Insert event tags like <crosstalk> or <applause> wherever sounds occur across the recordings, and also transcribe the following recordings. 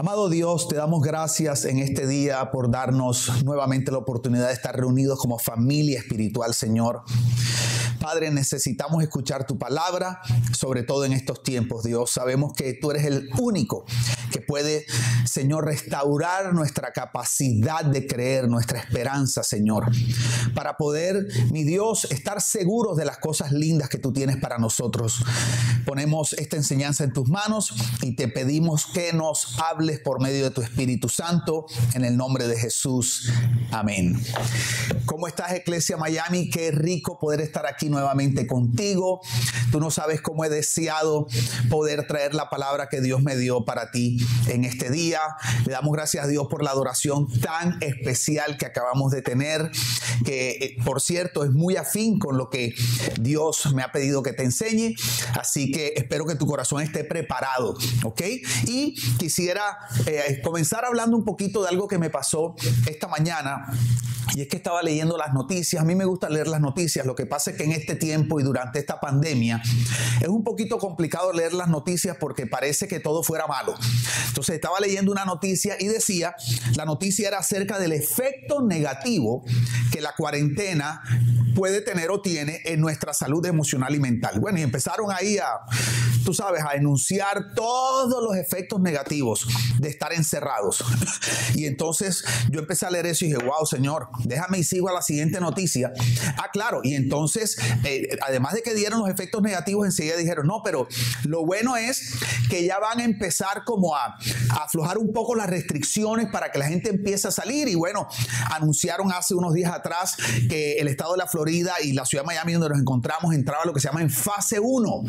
Amado Dios, te damos gracias en este día por darnos nuevamente la oportunidad de estar reunidos como familia espiritual, Señor. Padre, necesitamos escuchar tu palabra, sobre todo en estos tiempos, Dios. Sabemos que tú eres el único que puede, Señor, restaurar nuestra capacidad de creer, nuestra esperanza, Señor, para poder, mi Dios, estar seguros de las cosas lindas que tú tienes para nosotros. Ponemos esta enseñanza en tus manos y te pedimos que nos hables por medio de tu Espíritu Santo, en el nombre de Jesús. Amén. ¿Cómo estás, Iglesia Miami? Qué rico poder estar aquí nuevamente contigo. Tú no sabes cómo he deseado poder traer la palabra que Dios me dio para ti en este día. Le damos gracias a Dios por la adoración tan especial que acabamos de tener, que eh, por cierto es muy afín con lo que Dios me ha pedido que te enseñe. Así que espero que tu corazón esté preparado, ¿ok? Y quisiera eh, comenzar hablando un poquito de algo que me pasó esta mañana. Y es que estaba leyendo las noticias. A mí me gusta leer las noticias. Lo que pasa es que en este tiempo y durante esta pandemia es un poquito complicado leer las noticias porque parece que todo fuera malo. Entonces estaba leyendo una noticia y decía, la noticia era acerca del efecto negativo que la cuarentena puede tener o tiene en nuestra salud emocional y mental. Bueno, y empezaron ahí a, tú sabes, a enunciar todos los efectos negativos de estar encerrados. <laughs> Y entonces yo empecé a leer eso y dije, wow, Señor, déjame y sigo a la siguiente noticia. Ah, claro, y entonces, eh, además de que dieron los efectos negativos, enseguida dijeron, no, pero lo bueno es que ya van a empezar como a, aflojar un poco las restricciones para que la gente empiece a salir. Y bueno, anunciaron hace unos días atrás que el estado de la Florida y la ciudad de Miami, donde nos encontramos, entraba lo que se llama en fase 1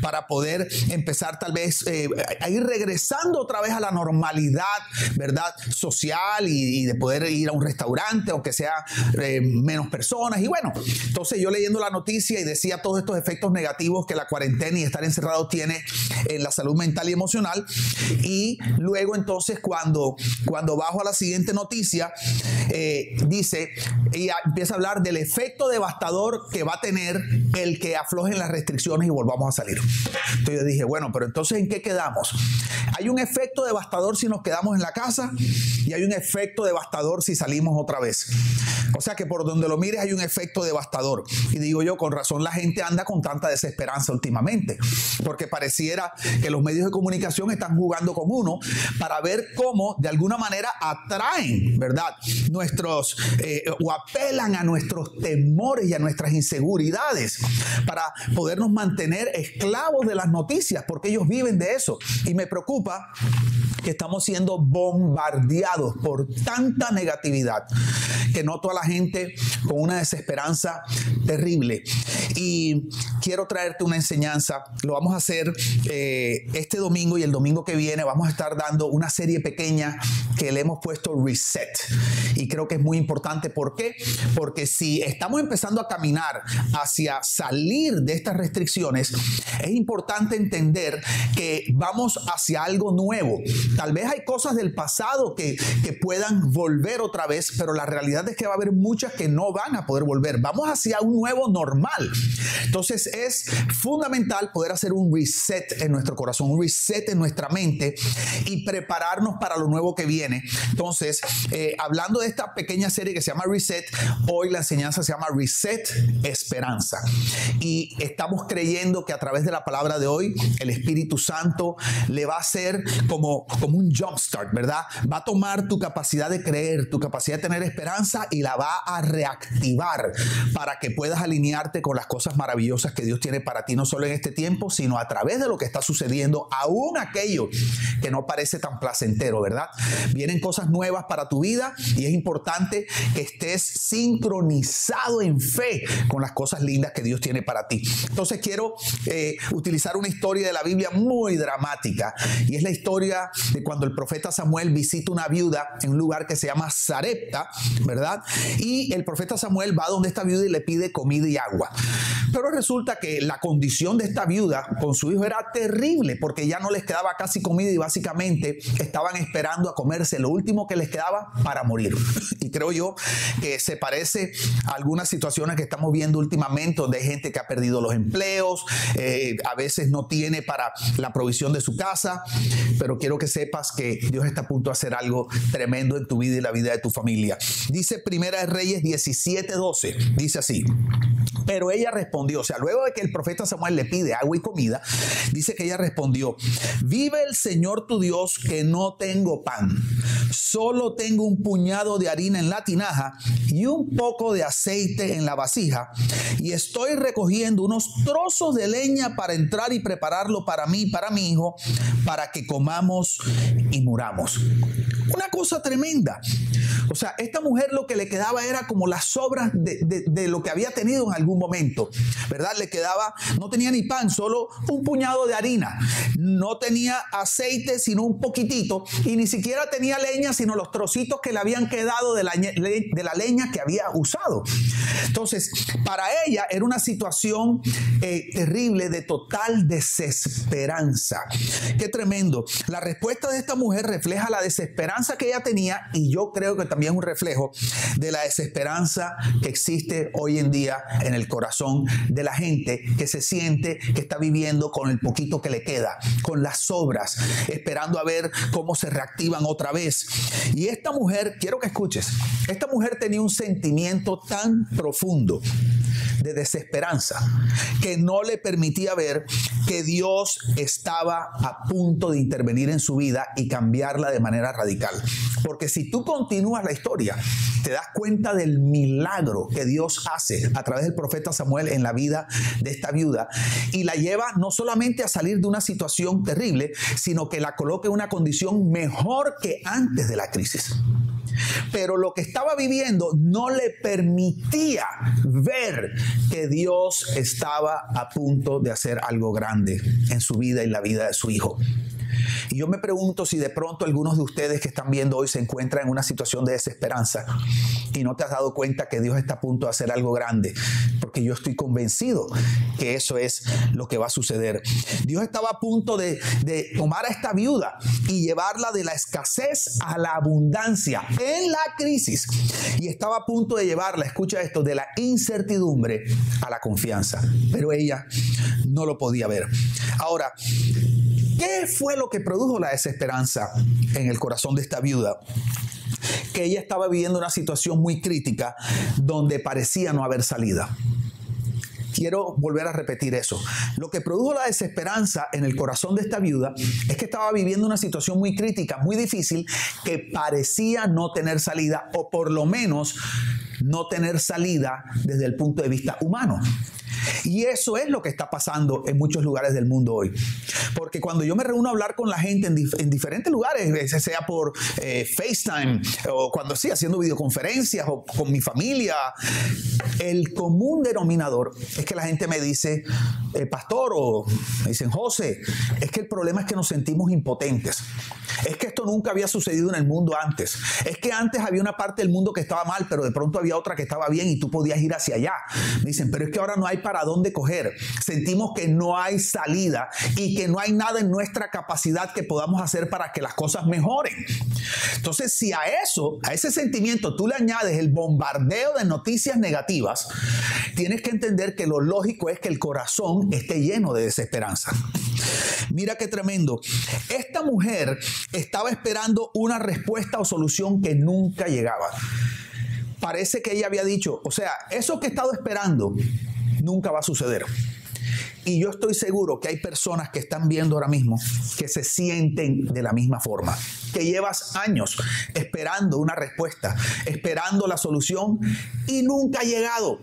para poder empezar tal vez eh, a ir regresando otra vez a la normalidad, ¿verdad? Social y, y de poder ir a un restaurante, aunque sea eh, menos personas. Y bueno, entonces yo leyendo la noticia y decía todos estos efectos negativos que la cuarentena y estar encerrado tiene en la salud mental y emocional. Y luego entonces cuando, cuando bajo a la siguiente noticia, eh, dice, y empieza a hablar del efecto devastador que va a tener el que aflojen las restricciones y volvamos a salir. Entonces dije, bueno, pero entonces ¿en qué quedamos? Hay un efecto devastador si nos quedamos en la casa y hay un efecto devastador si salimos otra vez. O sea que por donde lo mires hay un efecto devastador. Y digo yo, con razón la gente anda con tanta desesperanza últimamente, porque pareciera que los medios de comunicación están jugando con uno para ver cómo de alguna manera atraen, ¿verdad? Nuestros, eh, o apelan a nuestros temores y a nuestras inseguridades para podernos mantener esclavos de las noticias, porque ellos viven de eso. Y me preocupa que estamos siendo bombardeados por tanta negatividad que noto a la gente con una desesperanza terrible. Y quiero traerte una enseñanza. Lo vamos a hacer eh, este domingo y el domingo que viene vamos a estar dando una serie pequeña que le hemos puesto Reset. Y creo que es muy importante. ¿Por qué? Porque si estamos empezando a caminar hacia salir de estas restricciones, es importante entender que vamos hacia algo nuevo. Tal vez hay cosas del pasado que, que puedan volver otra vez, pero la realidad es que va a haber muchas que no van a poder volver. Vamos hacia un nuevo normal. Entonces es fundamental poder hacer un reset en nuestro corazón, un reset en nuestra mente y prepararnos para lo nuevo que viene. Entonces, eh, hablando de esta pequeña serie que se llama Reset, hoy la enseñanza se llama Reset Esperanza. Y estamos creyendo que a través de la palabra de hoy, el Espíritu Santo le va a hacer como, como un jumpstart, ¿verdad? Va a tomar tu capacidad de creer, tu capacidad de tener esperanza y la va a reactivar para que puedas alinearte con las cosas maravillosas que Dios tiene para ti, no solo en este tiempo, sino a través de lo que está sucediendo, aún aquello que no parece tan placentero, ¿verdad? Vienen cosas nuevas para tu vida y es importante que estés sincronizado en fe con las cosas lindas que Dios tiene para ti. Entonces quiero eh, utilizar una historia de la Biblia muy dramática y es la historia de cuando el profeta Samuel visita una viuda en un lugar que se llama Sarepta ¿verdad? Y el profeta Samuel va donde esta viuda y le pide comida y agua. Pero resulta que la condición de esta viuda con su hijo era terrible porque ya no les quedaba casi comida y básicamente estaban esperando a comerse lo último que les quedaba para morir. Y creo yo que se parece a algunas situaciones que estamos viendo últimamente donde hay gente que ha perdido los empleos, eh, a veces no tiene para la provisión de su casa, pero quiero que sepas que Dios está a punto de hacer algo tremendo en tu vida y la vida de tu familia. Dice Primera de Reyes 17:12, dice así. Pero ella respondió, o sea, luego de que el profeta Samuel le pide agua y comida, dice que ella respondió, vive el Señor tu Dios que no tengo pan, solo tengo un puñado de harina en la tinaja y un poco de aceite en la vasija, y estoy recogiendo unos trozos de leña para entrar y prepararlo para mí para mi hijo, para que comamos y muramos. Una cosa tremenda. O sea, esta mujer lo que le quedaba era como las sobras de, de lo que había tenido en algún momento, ¿verdad? Le quedaba, no tenía ni pan, solo un puñado de harina. No tenía aceite, sino un poquitito. Y ni siquiera tenía leña, sino los trocitos que le habían quedado de la, leña que había usado. Entonces, para ella era una situación eh, terrible de total desesperanza. Qué tremendo. La respuesta de esta mujer refleja la desesperanza que ella tenía y yo creo que también es un reflejo de la desesperanza que existe hoy en día en el corazón de la gente que se siente que está viviendo con el poquito que le queda, con las sobras, esperando a ver cómo se reactivan otra vez. Y esta mujer, quiero que escuches, esta mujer tenía un sentimiento tan profundo de desesperanza que no le permitía ver que Dios estaba a punto de intervenir en su vida y cambiarla de manera radical. Porque si tú continúas la historia, te das cuenta del milagro que Dios hace a través del profeta Samuel en la vida de esta viuda y la lleva no solamente a salir de una situación terrible, sino que la coloca en una condición mejor que antes de la crisis. Pero lo que estaba viviendo no le permitía ver que Dios estaba a punto de hacer algo grande en su vida y la vida de su hijo. Y yo me pregunto si de pronto algunos de ustedes que están viendo hoy se encuentran en una situación de desesperanza y no te has dado cuenta que Dios está a punto de hacer algo grande, porque yo estoy convencido que eso es lo que va a suceder. Dios estaba a punto de, de tomar a esta viuda y llevarla de la escasez a la abundancia en la crisis. Y estaba a punto de llevarla, escucha esto, de la incertidumbre a la confianza. Pero ella no lo podía ver. Ahora, ¿Qué fue lo que produjo la desesperanza en el corazón de esta viuda? Que ella estaba viviendo una situación muy crítica donde parecía no haber salida. Quiero volver a repetir eso. Lo que produjo la desesperanza en el corazón de esta viuda es que estaba viviendo una situación muy crítica, muy difícil, que parecía no tener salida o por lo menos no tener salida desde el punto de vista humano. Y eso es lo que está pasando en muchos lugares del mundo hoy. Porque cuando yo me reúno a hablar con la gente en, diferentes lugares, sea por eh, FaceTime o cuando sí, haciendo videoconferencias o con mi familia, el común denominador es que la gente me dice, eh, pastor, o me dicen, José, es que el problema es que nos sentimos impotentes. Es que esto nunca había sucedido en el mundo antes. Es que antes había una parte del mundo que estaba mal, pero de pronto había otra que estaba bien y tú podías ir hacia allá. Dicen, pero es que ahora no hay para dónde coger. Sentimos que no hay salida y que no hay nada en nuestra capacidad que podamos hacer para que las cosas mejoren. Entonces, si a eso, a ese sentimiento tú le añades el bombardeo de noticias negativas, tienes que entender que lo lógico es que el corazón esté lleno de desesperanza. Mira qué tremendo. Esta mujer estaba esperando una respuesta o solución que nunca llegaba. Parece que ella había dicho, o sea, eso que he estado esperando nunca va a suceder. Y yo estoy seguro que hay personas que están viendo ahora mismo que se sienten de la misma forma, que llevas años esperando una respuesta, esperando la solución y nunca ha llegado.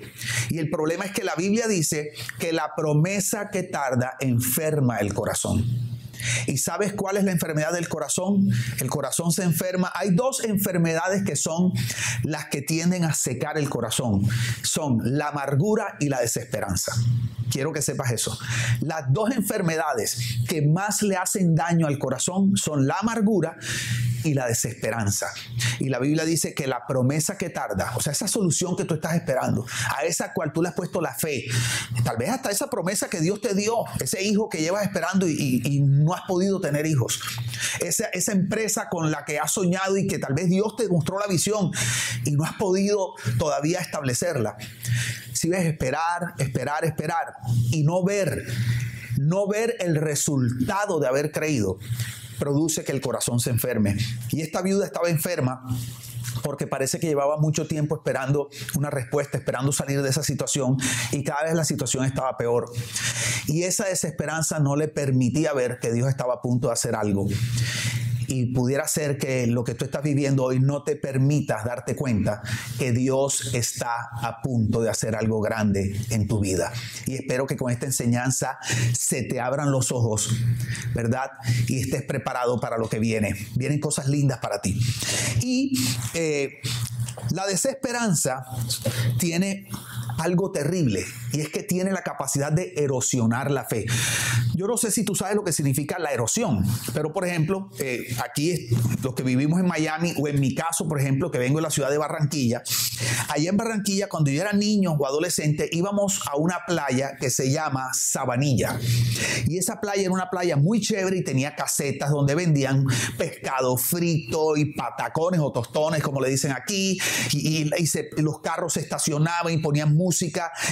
Y el problema es que la Biblia dice que la promesa que tarda enferma el corazón. ¿Y sabes cuál es la enfermedad del corazón? El corazón se enferma. Hay dos enfermedades que son las que tienden a secar el corazón. Son la amargura y la desesperanza. Quiero que sepas eso. Las dos enfermedades que más le hacen daño al corazón son la amargura y la desesperanza. Y la Biblia dice que la promesa que tarda, o sea, esa solución que tú estás esperando, a esa cual tú le has puesto la fe, tal vez hasta esa promesa que Dios te dio, ese hijo que llevas esperando y, no has podido tener hijos, esa, esa empresa con la que has soñado y que tal vez Dios te mostró la visión y no has podido todavía establecerla. Si ves esperar, esperar, esperar y no ver, no ver el resultado de haber creído, produce que el corazón se enferme. Y esta viuda estaba enferma porque parece que llevaba mucho tiempo esperando una respuesta, esperando salir de esa situación y cada vez la situación estaba peor. Y esa desesperanza no le permitía ver que Dios estaba a punto de hacer algo y pudiera ser que lo que tú estás viviendo hoy no te permita darte cuenta que Dios está a punto de hacer algo grande en tu vida. Y espero que con esta enseñanza se te abran los ojos, ¿verdad? Y estés preparado para lo que viene. Vienen cosas lindas para ti. Y eh, la desesperanza tiene algo terrible y es que tiene la capacidad de erosionar la fe. Yo no sé si tú sabes lo que significa la erosión, pero por ejemplo, eh, aquí los que vivimos en Miami o en mi caso, por ejemplo, que vengo de la ciudad de Barranquilla, allá en Barranquilla cuando yo era niño o adolescente íbamos a una playa que se llama Sabanilla y esa playa era una playa muy chévere y tenía casetas donde vendían pescado frito y patacones o tostones como le dicen aquí y, los carros se estacionaban y ponían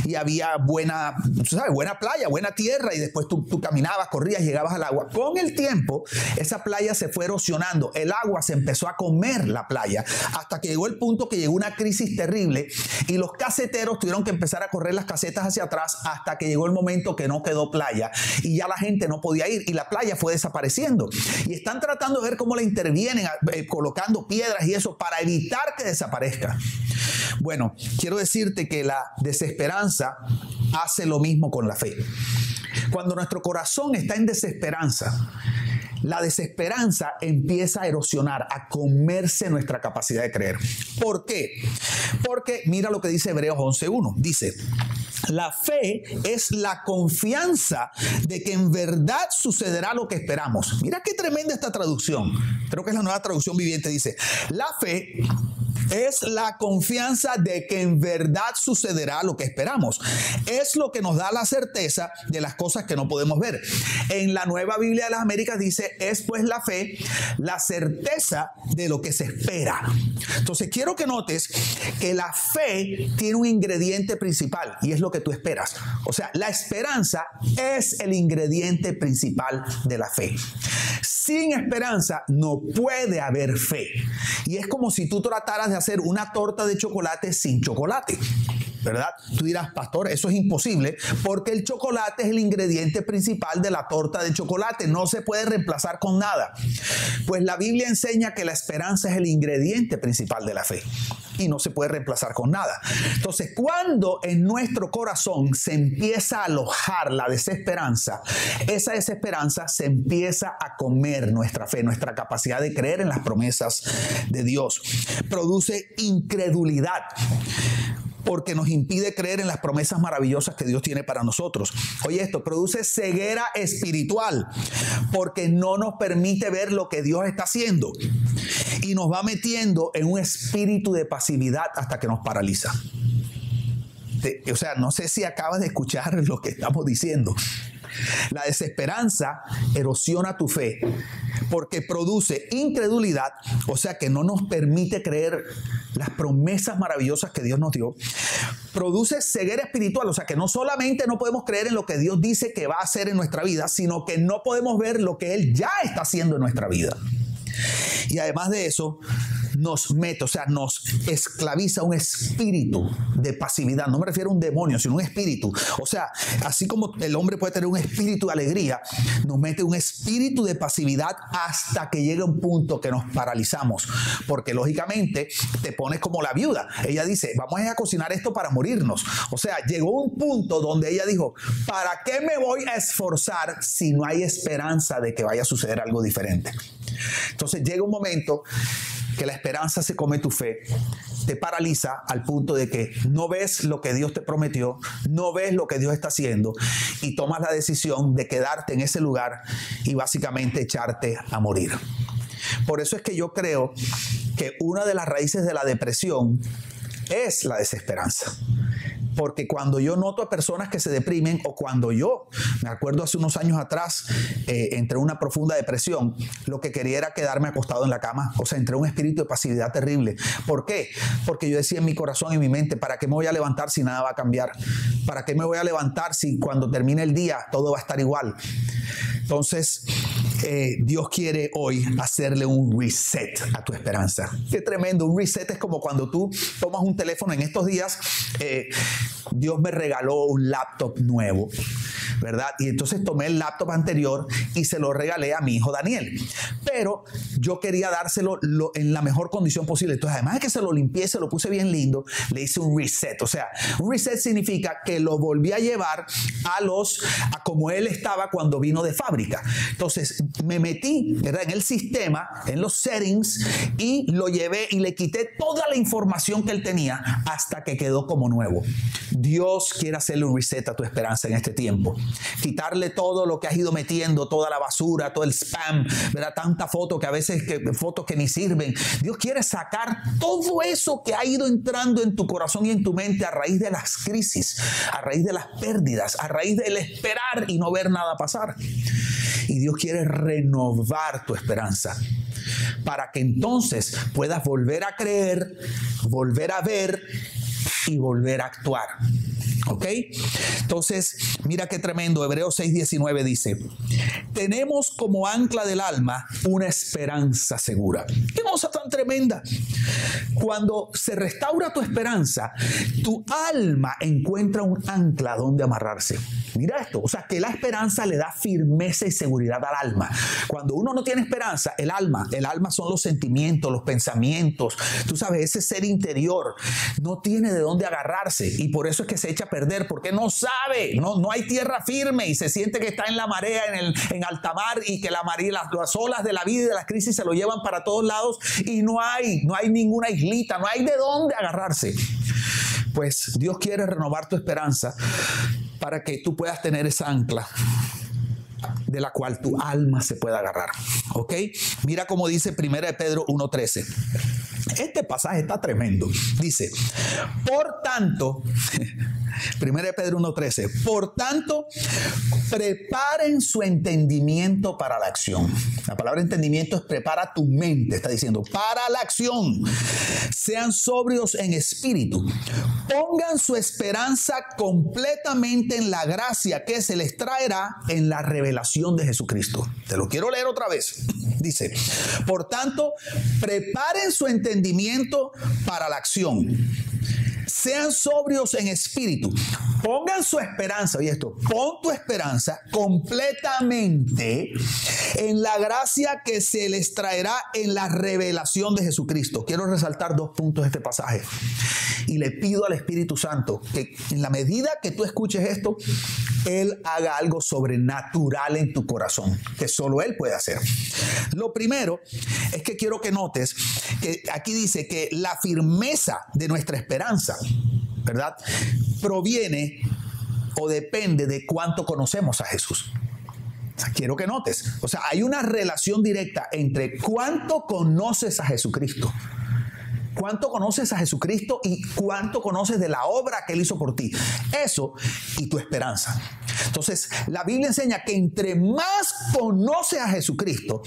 y había buena, ¿sabes? buena playa, buena tierra y después tú, tú caminabas, corrías, llegabas al agua. Con el tiempo, esa playa se fue erosionando, el agua se empezó a comer la playa hasta que llegó el punto que llegó una crisis terrible y los caseteros tuvieron que empezar a correr las casetas hacia atrás hasta que llegó el momento que no quedó playa y ya la gente no podía ir y la playa fue desapareciendo. Y están tratando de ver cómo la intervienen, eh, colocando piedras y eso para evitar que desaparezca. Bueno, quiero decirte que la desesperanza hace lo mismo con la fe. Cuando nuestro corazón está en desesperanza, la desesperanza empieza a erosionar, a comerse nuestra capacidad de creer. ¿Por qué? Porque mira lo que dice Hebreos 11.1. Dice, la fe es la confianza de que en verdad sucederá lo que esperamos. Mira qué tremenda esta traducción. Creo que es la nueva traducción viviente. Dice, la fe es la confianza de que en verdad sucederá lo que esperamos. Es lo que nos da la certeza de las cosas que no podemos ver. En la nueva Biblia de las Américas dice, es pues la fe, la certeza de lo que se espera. Entonces quiero que notes que la fe tiene un ingrediente principal y es lo que tú esperas. O sea, la esperanza es el ingrediente principal de la fe. Sin esperanza no puede haber fe. Y es como si tú trataras de hacer una torta de chocolate sin chocolate. ¿Verdad? Tú dirás, pastor, eso es imposible porque el chocolate es el ingrediente principal de la torta de chocolate, no se puede reemplazar con nada. Pues la Biblia enseña que la esperanza es el ingrediente principal de la fe y no se puede reemplazar con nada. Entonces, cuando en nuestro corazón se empieza a alojar la desesperanza, esa desesperanza se empieza a comer nuestra fe, nuestra capacidad de creer en las promesas de Dios. Produce incredulidad porque nos impide creer en las promesas maravillosas que Dios tiene para nosotros. Oye, esto produce ceguera espiritual porque no nos permite ver lo que Dios está haciendo y nos va metiendo en un espíritu de pasividad hasta que nos paraliza. o sea, no sé si acabas de escuchar lo que estamos diciendo. La desesperanza erosiona tu fe porque produce incredulidad, o sea que no nos permite creer las promesas maravillosas que Dios nos dio. Produce ceguera espiritual, o sea que no solamente no podemos creer en lo que Dios dice que va a hacer en nuestra vida, sino que no podemos ver lo que Él ya está haciendo en nuestra vida. Y además de eso, nos mete, o sea, nos esclaviza un espíritu de pasividad. No me refiero a un demonio, sino un espíritu. O sea, así como el hombre puede tener un espíritu de alegría, nos mete un espíritu de pasividad hasta que llega un punto que nos paralizamos. Porque lógicamente te pones como la viuda. Ella dice, vamos a cocinar esto para morirnos. O sea, llegó un punto donde ella dijo, ¿para qué me voy a esforzar si no hay esperanza de que vaya a suceder algo diferente? Entonces llega un momento que la esperanza se come tu fe, te paraliza al punto de que no ves lo que Dios te prometió, no ves lo que Dios está haciendo y tomas la decisión de quedarte en ese lugar y básicamente echarte a morir. Por eso es que yo creo que una de las raíces de la depresión es la desesperanza. Porque cuando yo noto a personas que se deprimen o cuando yo, me acuerdo hace unos años atrás, eh, entré en una profunda depresión, lo que quería era quedarme acostado en la cama. O sea, entré en un espíritu de pasividad terrible. ¿Por qué? Porque yo decía en mi corazón y mi mente, ¿para qué me voy a levantar si nada va a cambiar? ¿Para qué me voy a levantar si cuando termine el día todo va a estar igual? Entonces, eh, Dios quiere hoy hacerle un reset a tu esperanza. Qué tremendo, un reset es como cuando tú tomas un teléfono en estos días. Eh, Dios me regaló un laptop nuevo, ¿verdad? Y entonces tomé el laptop anterior y se lo regalé a mi hijo Daniel. Pero yo quería dárselo en la mejor condición posible. Entonces, además de que se lo limpié, se lo puse bien lindo, le hice un reset. O sea, un reset significa que lo volví a llevar a los, a como él estaba cuando vino de fábrica. Entonces, me metí en el sistema, en los settings, y lo llevé y le quité toda la información que él tenía hasta que quedó como nuevo. Dios quiere hacerle un reset a tu esperanza en este tiempo. Quitarle todo lo que has ido metiendo, toda la basura, todo el spam, ¿verdad? Tanta foto que a veces que, fotos que ni sirven. Dios quiere sacar todo eso que ha ido entrando en tu corazón y en tu mente a raíz de las crisis, a raíz de las pérdidas, a raíz del esperar y no ver nada pasar. Y Dios quiere renovar tu esperanza para que entonces puedas volver a creer, volver a ver y volver a actuar. ¿Ok? Entonces, mira qué tremendo. Hebreos 6:19 dice, tenemos como ancla del alma una esperanza segura. Qué cosa tan tremenda. Cuando se restaura tu esperanza, tu alma encuentra un ancla donde amarrarse. Mira esto, o sea que la esperanza le da firmeza y seguridad al alma. Cuando uno no tiene esperanza, el alma, el alma son los sentimientos, los pensamientos, tú sabes, ese ser interior no tiene de dónde agarrarse y por eso es que se echa a porque no sabe, no, no hay tierra firme y se siente que está en la marea, en, el, en alta mar y que la marea, las, las olas de la vida y de las crisis se lo llevan para todos lados y no hay, no hay ninguna islita, no hay de dónde agarrarse. Pues Dios quiere renovar tu esperanza para que tú puedas tener esa ancla de la cual tu alma se pueda agarrar. ¿Ok? Mira cómo dice 1 Pedro 1.13. Este pasaje está tremendo. Dice, por tanto, <laughs> 1 Pedro 1.13, por tanto, preparen su entendimiento para la acción. La palabra entendimiento es prepara tu mente, está diciendo, para la acción. Sean sobrios en espíritu. Pongan su esperanza completamente en la gracia que se les traerá en la revelación de Jesucristo. Te lo quiero leer otra vez. Dice, por tanto, preparen su entendimiento para la acción sean sobrios en espíritu, pongan su esperanza, y esto, pon tu esperanza completamente en la gracia que se les traerá en la revelación de Jesucristo. Quiero resaltar dos puntos de este pasaje. Y le pido al Espíritu Santo que en la medida que tú escuches esto, Él haga algo sobrenatural en tu corazón, que solo Él puede hacer. Lo primero es que quiero que notes que aquí dice que la firmeza de nuestra esperanza ¿verdad? Proviene o depende de cuánto conocemos a Jesús. quiero que notes, o sea, hay una relación directa entre cuánto conoces a Jesucristo cuánto conoces a Jesucristo y cuánto conoces de la obra que Él hizo por ti. Eso y tu esperanza. Entonces, la Biblia enseña que entre más conoces a Jesucristo,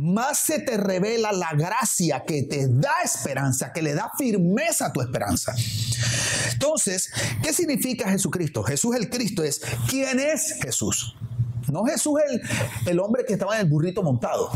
más se te revela la gracia que te da esperanza, que le da firmeza a tu esperanza. Entonces, ¿qué significa Jesucristo? Jesús el Cristo es, ¿quién es Jesús? No Jesús el, el hombre que estaba en el burrito montado.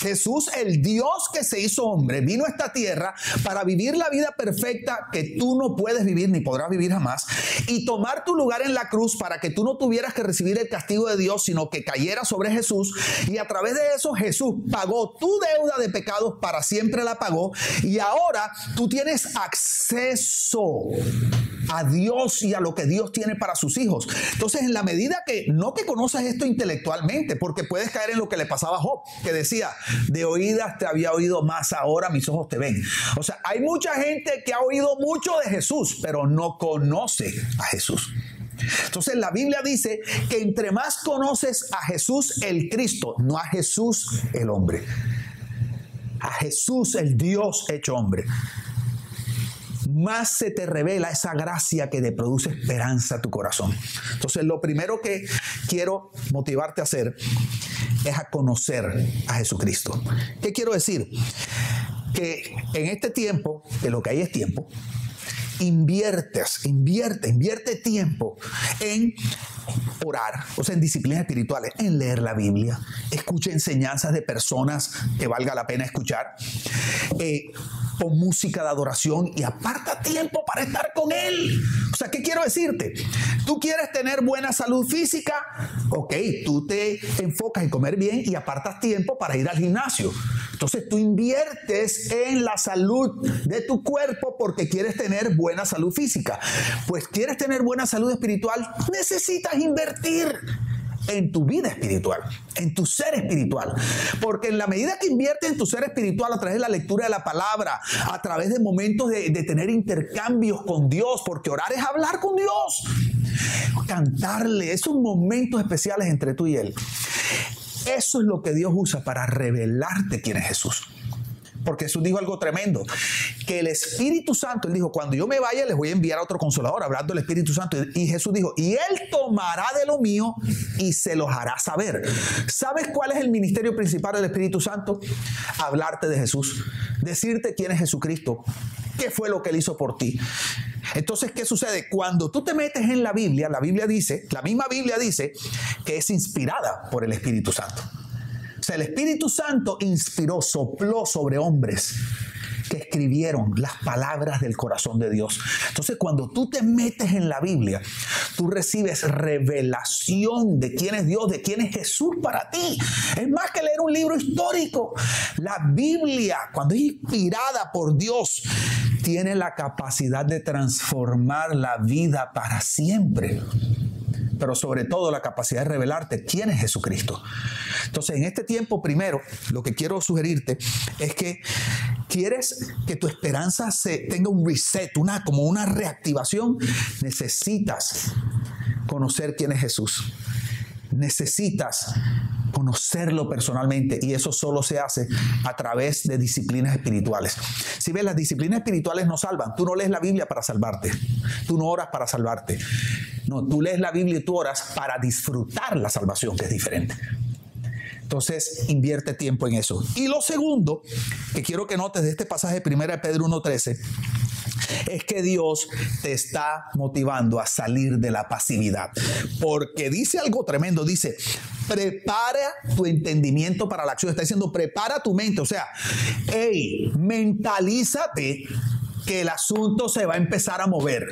Jesús, el Dios que se hizo hombre, vino a esta tierra para vivir la vida perfecta que tú no puedes vivir ni podrás vivir jamás y tomar tu lugar en la cruz para que tú no tuvieras que recibir el castigo de Dios, sino que cayera sobre Jesús. Y a través de eso Jesús pagó tu deuda de pecados, para siempre la pagó. Y ahora tú tienes acceso a Dios y a lo que Dios tiene para sus hijos. Entonces, en la medida que no que conoces esto intelectualmente, porque puedes caer en lo que le pasaba a Job, que decía, de oídas te había oído más, ahora mis ojos te ven. O sea, hay mucha gente que ha oído mucho de Jesús, pero no conoce a Jesús. Entonces la Biblia dice que entre más conoces a Jesús el Cristo, no a Jesús el hombre. a Jesús el Dios hecho hombre, más se te revela esa gracia que te produce esperanza a tu corazón. Entonces, lo primero que quiero motivarte a hacer es a conocer a Jesucristo. ¿Qué quiero decir? Que en este tiempo, que lo que hay es tiempo, inviertes, invierte, invierte tiempo en orar, o sea, en disciplinas espirituales, en leer la Biblia, escucha enseñanzas de personas que valga la pena escuchar, eh, música de adoración y aparta tiempo para estar con Él. O sea, ¿qué quiero decirte? Tú quieres tener buena salud física, ok, tú te enfocas en comer bien y apartas tiempo para ir al gimnasio. Entonces tú inviertes en la salud de tu cuerpo porque quieres tener buena salud física. Pues quieres tener buena salud espiritual, necesitas invertir en tu vida espiritual, en tu ser espiritual. Porque en la medida que inviertes en tu ser espiritual a través de la lectura de la palabra, a través de momentos de, tener intercambios con Dios, porque orar es hablar con Dios, cantarle, esos momentos especiales entre tú y Él. Eso es lo que Dios usa para revelarte quién es Jesús. Porque Jesús dijo algo tremendo, que el Espíritu Santo, él dijo, cuando yo me vaya les voy a enviar a otro consolador, hablando del Espíritu Santo. Y Jesús dijo, y él tomará de lo mío y se los hará saber. ¿Sabes cuál es el ministerio principal del Espíritu Santo? Hablarte de Jesús, decirte quién es Jesucristo, qué fue lo que él hizo por ti. Entonces, ¿qué sucede? Cuando tú te metes en la Biblia, la Biblia dice, la misma Biblia dice que es inspirada por el Espíritu Santo. El Espíritu Santo inspiró, sopló sobre hombres que escribieron las palabras del corazón de Dios. Entonces, cuando tú te metes en la Biblia, tú recibes revelación de quién es Dios, de quién es Jesús para ti. Es más que leer un libro histórico. La Biblia, cuando es inspirada por Dios, tiene la capacidad de transformar la vida para siempre pero sobre todo la capacidad de revelarte quién es Jesucristo. Entonces, en este tiempo, primero, lo que quiero sugerirte es que quieres que tu esperanza se tenga un reset, una como una reactivación, necesitas conocer quién es Jesús. Necesitas conocerlo personalmente y eso solo se hace a través de disciplinas espirituales. Si ves, las disciplinas espirituales no salvan. Tú no lees la Biblia para salvarte. Tú no oras para salvarte. No, tú lees la Biblia y tú oras para disfrutar la salvación, que es diferente. Entonces, invierte tiempo en eso. Y lo segundo que quiero que notes de este pasaje de 1 de Pedro 1.13 es que Dios te está motivando a salir de la pasividad. Porque dice algo tremendo, dice, prepara tu entendimiento para la acción. Está diciendo, prepara tu mente. O sea, hey, mentalízate que el asunto se va a empezar a mover.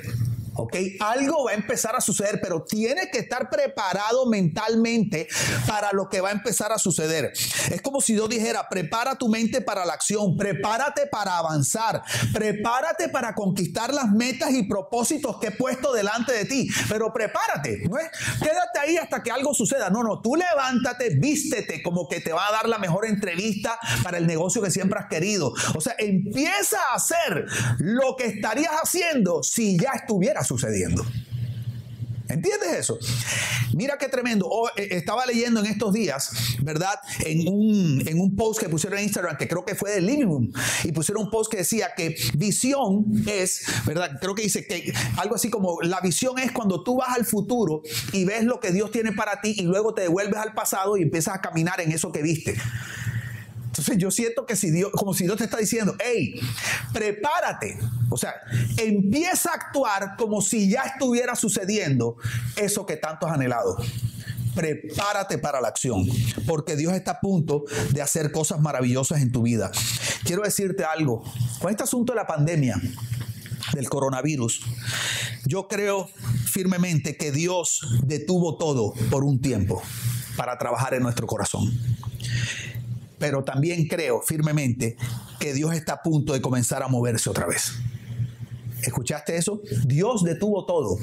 ¿Ok? Algo va a empezar a suceder, pero tiene que estar preparado mentalmente para lo que va a empezar a suceder. Es como si yo dijera, prepara tu mente para la acción, prepárate para avanzar, prepárate para conquistar las metas y propósitos que he puesto delante de ti, pero prepárate, ¿no? Quédate ahí hasta que algo suceda. No, no, tú levántate, vístete como que te va a dar la mejor entrevista para el negocio que siempre has querido. O sea, empieza a hacer lo que estarías haciendo si ya estuvieras sucediendo. ¿Entiendes eso? Mira qué tremendo. Oh, eh, estaba leyendo en estos días, ¿verdad? En un, en un post que pusieron en Instagram, que creo que fue de Living y pusieron un post que decía que visión es, ¿verdad? Creo que dice que algo así como la visión es cuando tú vas al futuro y ves lo que Dios tiene para ti y luego te devuelves al pasado y empiezas a caminar en eso que viste. Entonces yo siento que si Dios, como si Dios te está diciendo, hey, prepárate. O sea, empieza a actuar como si ya estuviera sucediendo eso que tanto has anhelado. Prepárate para la acción, porque Dios está a punto de hacer cosas maravillosas en tu vida. Quiero decirte algo, con este asunto de la pandemia, del coronavirus, yo creo firmemente que Dios detuvo todo por un tiempo para trabajar en nuestro corazón pero también creo firmemente que Dios está a punto de comenzar a moverse otra vez. ¿Escuchaste eso? Dios detuvo todo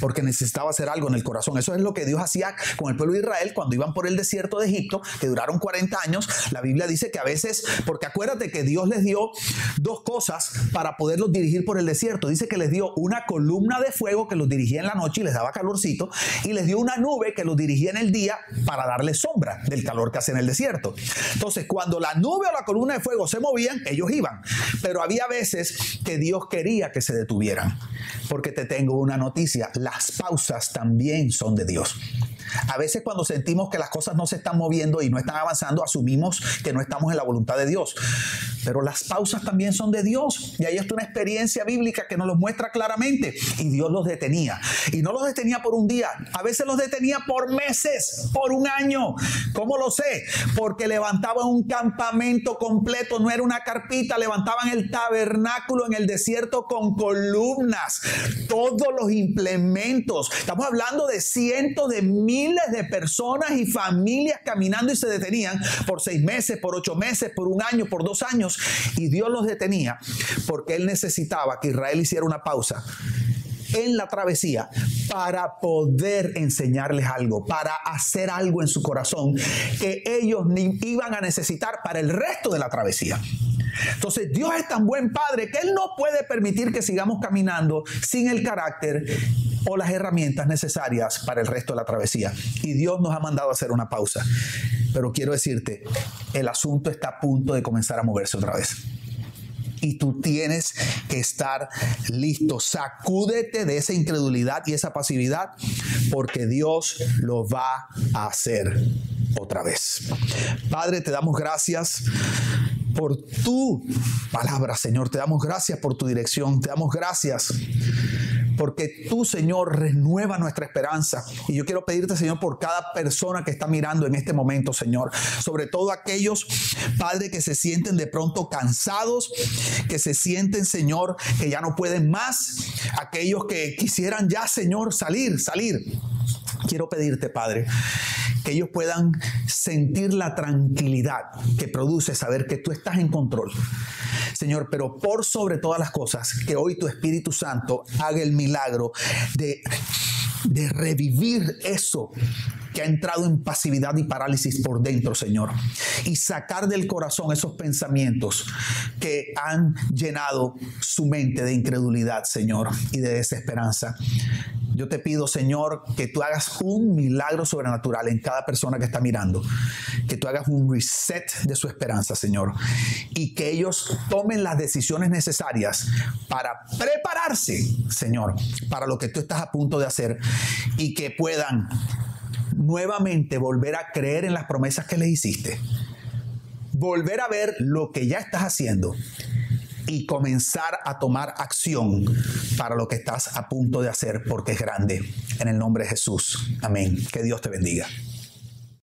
porque necesitaba hacer algo en el corazón. Eso es lo que Dios hacía con el pueblo de Israel cuando iban por el desierto de Egipto, que duraron 40 años. La Biblia dice que a veces, porque acuérdate que Dios les dio dos cosas para poderlos dirigir por el desierto. Dice que les dio una columna de fuego que los dirigía en la noche y les daba calorcito, y les dio una nube que los dirigía en el día para darles sombra del calor que hace en el desierto. Entonces, cuando la nube o la columna de fuego se movían, ellos iban. Pero había veces que Dios quería que se detuvieran. Porque te tengo una noticia, las pausas también son de Dios. A veces cuando sentimos que las cosas no se están moviendo y no están avanzando, asumimos que no estamos en la voluntad de Dios. Pero las pausas también son de Dios. Y ahí está una experiencia bíblica que nos lo muestra claramente. Y Dios los detenía. Y no los detenía por un día. A veces los detenía por meses, por un año. ¿Cómo lo sé? Porque levantaban un campamento completo. No era una carpita. Levantaban el tabernáculo en el desierto con columnas. Todos los implementos. Estamos hablando de cientos de miles de personas y familias caminando y se detenían por seis meses, por ocho meses, por un año, por dos años. Y Dios los detenía porque Él necesitaba que Israel hiciera una pausa en la travesía para poder enseñarles algo, para hacer algo en su corazón que ellos iban a necesitar para el resto de la travesía. Entonces Dios es tan buen padre que Él no puede permitir que sigamos caminando sin el carácter o las herramientas necesarias para el resto de la travesía. Y Dios nos ha mandado a hacer una pausa. Pero quiero decirte, el asunto está a punto de comenzar a moverse otra vez y tú tienes que estar listo. Sacúdete de esa incredulidad y esa pasividad porque Dios lo va a hacer otra vez. Padre, te damos gracias por tu palabra, Señor. Te damos gracias por tu dirección. Te damos gracias porque tú, Señor, renueva nuestra esperanza. Y yo quiero pedirte, Señor, por cada persona que está mirando en este momento, Señor, sobre todo aquellos, Padre, que se sienten de pronto cansados, que se sienten, Señor, que ya no pueden más, aquellos que quisieran ya, Señor, salir, salir. Quiero pedirte, Padre, que ellos puedan sentir la tranquilidad que produce saber que tú estás en control. Señor, pero por sobre todas las cosas, que hoy tu Espíritu Santo haga el milagro de, de revivir eso que ha entrado en pasividad y parálisis por dentro, Señor. Y sacar del corazón esos pensamientos que han llenado su mente de incredulidad, Señor, y de desesperanza. Yo te pido, Señor, que tú hagas un milagro sobrenatural en cada persona que está mirando. Que tú hagas un reset de su esperanza, Señor. Y que ellos tomen las decisiones necesarias para prepararse, Señor, para lo que tú estás a punto de hacer. Y que puedan nuevamente volver a creer en las promesas que les hiciste. Volver a ver lo que ya estás haciendo y comenzar a tomar acción para lo que estás a punto de hacer porque es grande. En el nombre de Jesús. Amén. Que Dios te bendiga.